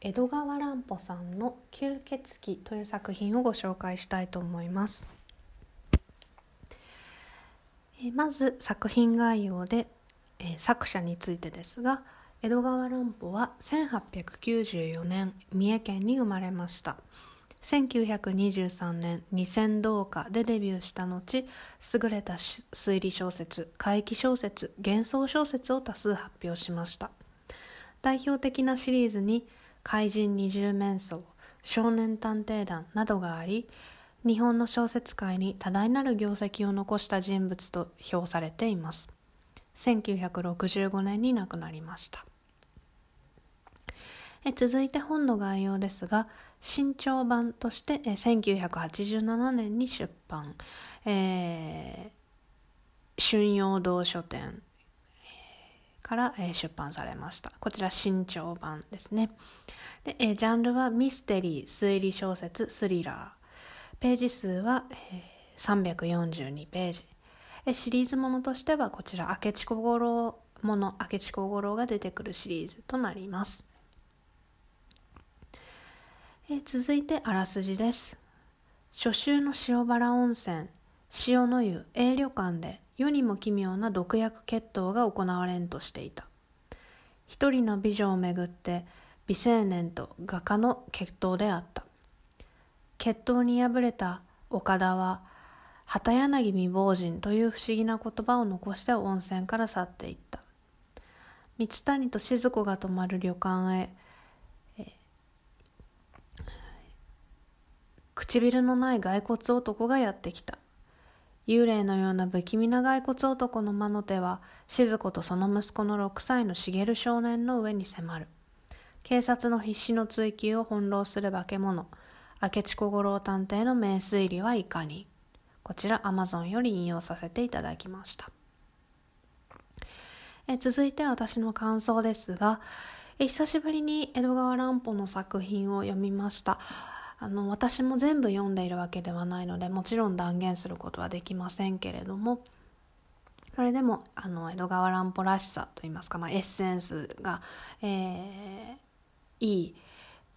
江戸川乱歩さんの「吸血鬼」という作品をご紹介したいと思います。えまず作品概要でえ作者についてですが江戸川乱歩は1894年三重県に生まれました。1923年「二千堂歌」でデビューした後優れた推理小説怪奇小説幻想小説を多数発表しました。代表的なシリーズに「怪人二十面相」「少年探偵団」などがあり日本の小説界に多大なる業績を残した人物と評されています。1965年に亡くなりました。え続いて本の概要ですが新潮版としてえ1987年に出版、えー、春陽堂書店。から出版されました。こちら新潮版ですね。でジャンルはミステリー推理小説スリラー。ページ数は342ページ。シリーズものとしてはこちら明智小五郎もの明智小五郎が出てくるシリーズとなります。続いてあらすじです。初秋の塩原温泉塩の湯 A 旅館で世にも奇妙な毒薬決闘が行われんとしていた。一人の美女をめぐって美青年と画家の決闘であった。決闘に敗れた岡田は旗柳未亡人という不思議な言葉を残して温泉から去っていった。三谷と静子が泊まる旅館へ唇のない骸骨男がやってきた。幽霊のような不気味な骸骨男の魔の手は静子とその息子の6歳の茂少年の上に迫る。警察の必死の追及を翻弄する化け物。明智小五郎探偵の名推理はいかに。こちらアマゾンより引用させていただきました。え続いて私の感想ですが久しぶりに江戸川乱歩の作品を読みました。あの私も全部読んでいるわけではないのでもちろん断言することはできませんけれどもそれでもあの江戸川乱歩らしさといいますか、まあ、エッセンスが、えー、いい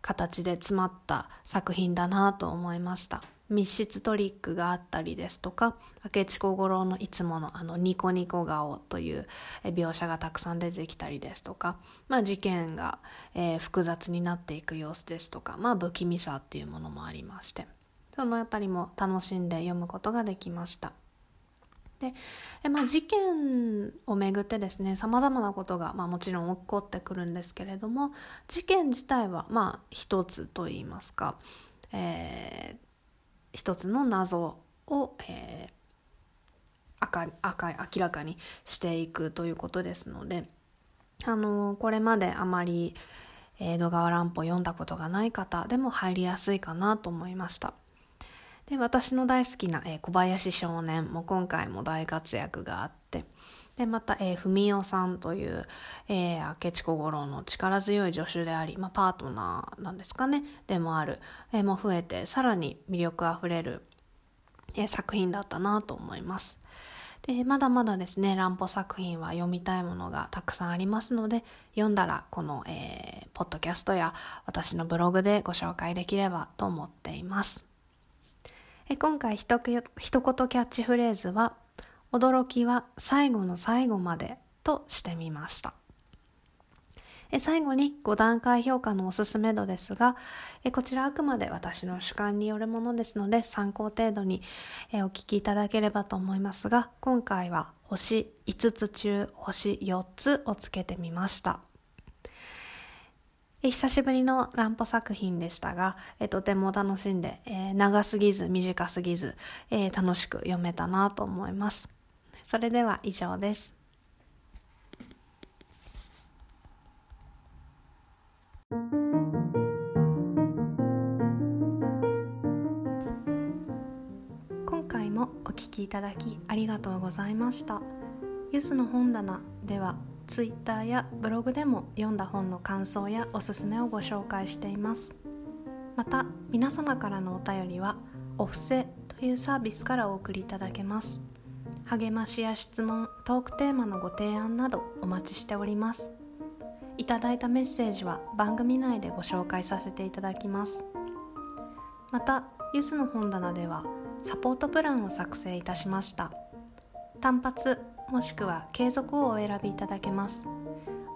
形で詰まった作品だなと思いました。密室トリックがあったりですとか明智小五郎のいつものあのニコニコ顔という描写がたくさん出てきたりですとか、まあ、事件が、えー、複雑になっていく様子ですとか、まあ、不気味さっていうものもありましてその辺りも楽しんで読むことができました。で、えまあ、事件をめぐってですねさまざまなことが、まあ、もちろん起こってくるんですけれども事件自体はまあ一つといいますか、えー、一つの謎を、えー、明明らかにしていくということですので、あのこれまであまり江戸川乱歩読んだことがない方でも入りやすいかなと思いました。で私の大好きな、えー、小林少年も今回も大活躍があってでまた、えー、文雄さんという、えー、明智小五郎の力強い助手であり、まあ、パートナーなんですかねでもある、えー、も増えてさらに魅力あふれる、えー、作品だったなと思います。でまだまだですね乱歩作品は読みたいものがたくさんありますので読んだらこの、えー、ポッドキャストや私のブログでご紹介できればと思っています。え今回ひと言キャッチフレーズは「驚きは最後の最後まで」としてみました。え最後に5段階評価のおすすめ度ですがえこちらあくまで私の主観によるものですので参考程度にえお聞きいただければと思いますが今回は星5つ中星4つをつけてみました。久しぶりの乱歩作品でしたが、えとても楽しんで、え、長すぎず短すぎず、え、楽しく読めたなと思います。それでは以上です。今回もお聞きいただきありがとうございました。ゆずの本棚ではツイッターやブログでも読んだ本の感想やおすすめをご紹介しています。また皆様からのお便りはお布施というサービスからお送りいただけます。励ましや質問トークテーマのご提案などお待ちしております。いただいたメッセージは番組内でご紹介させていただきます。またゆずの本棚ではサポートプランを作成いたしました。単発もしくは継続をお選びいただけます。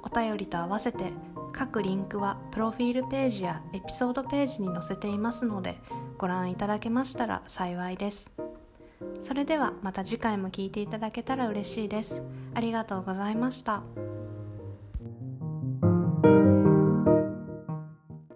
お便りと合わせて各リンクはプロフィールページやエピソードページに載せていますのでご覧いただけましたら幸いです。それではまた次回も聴いていただけたら嬉しいですありがとうございました。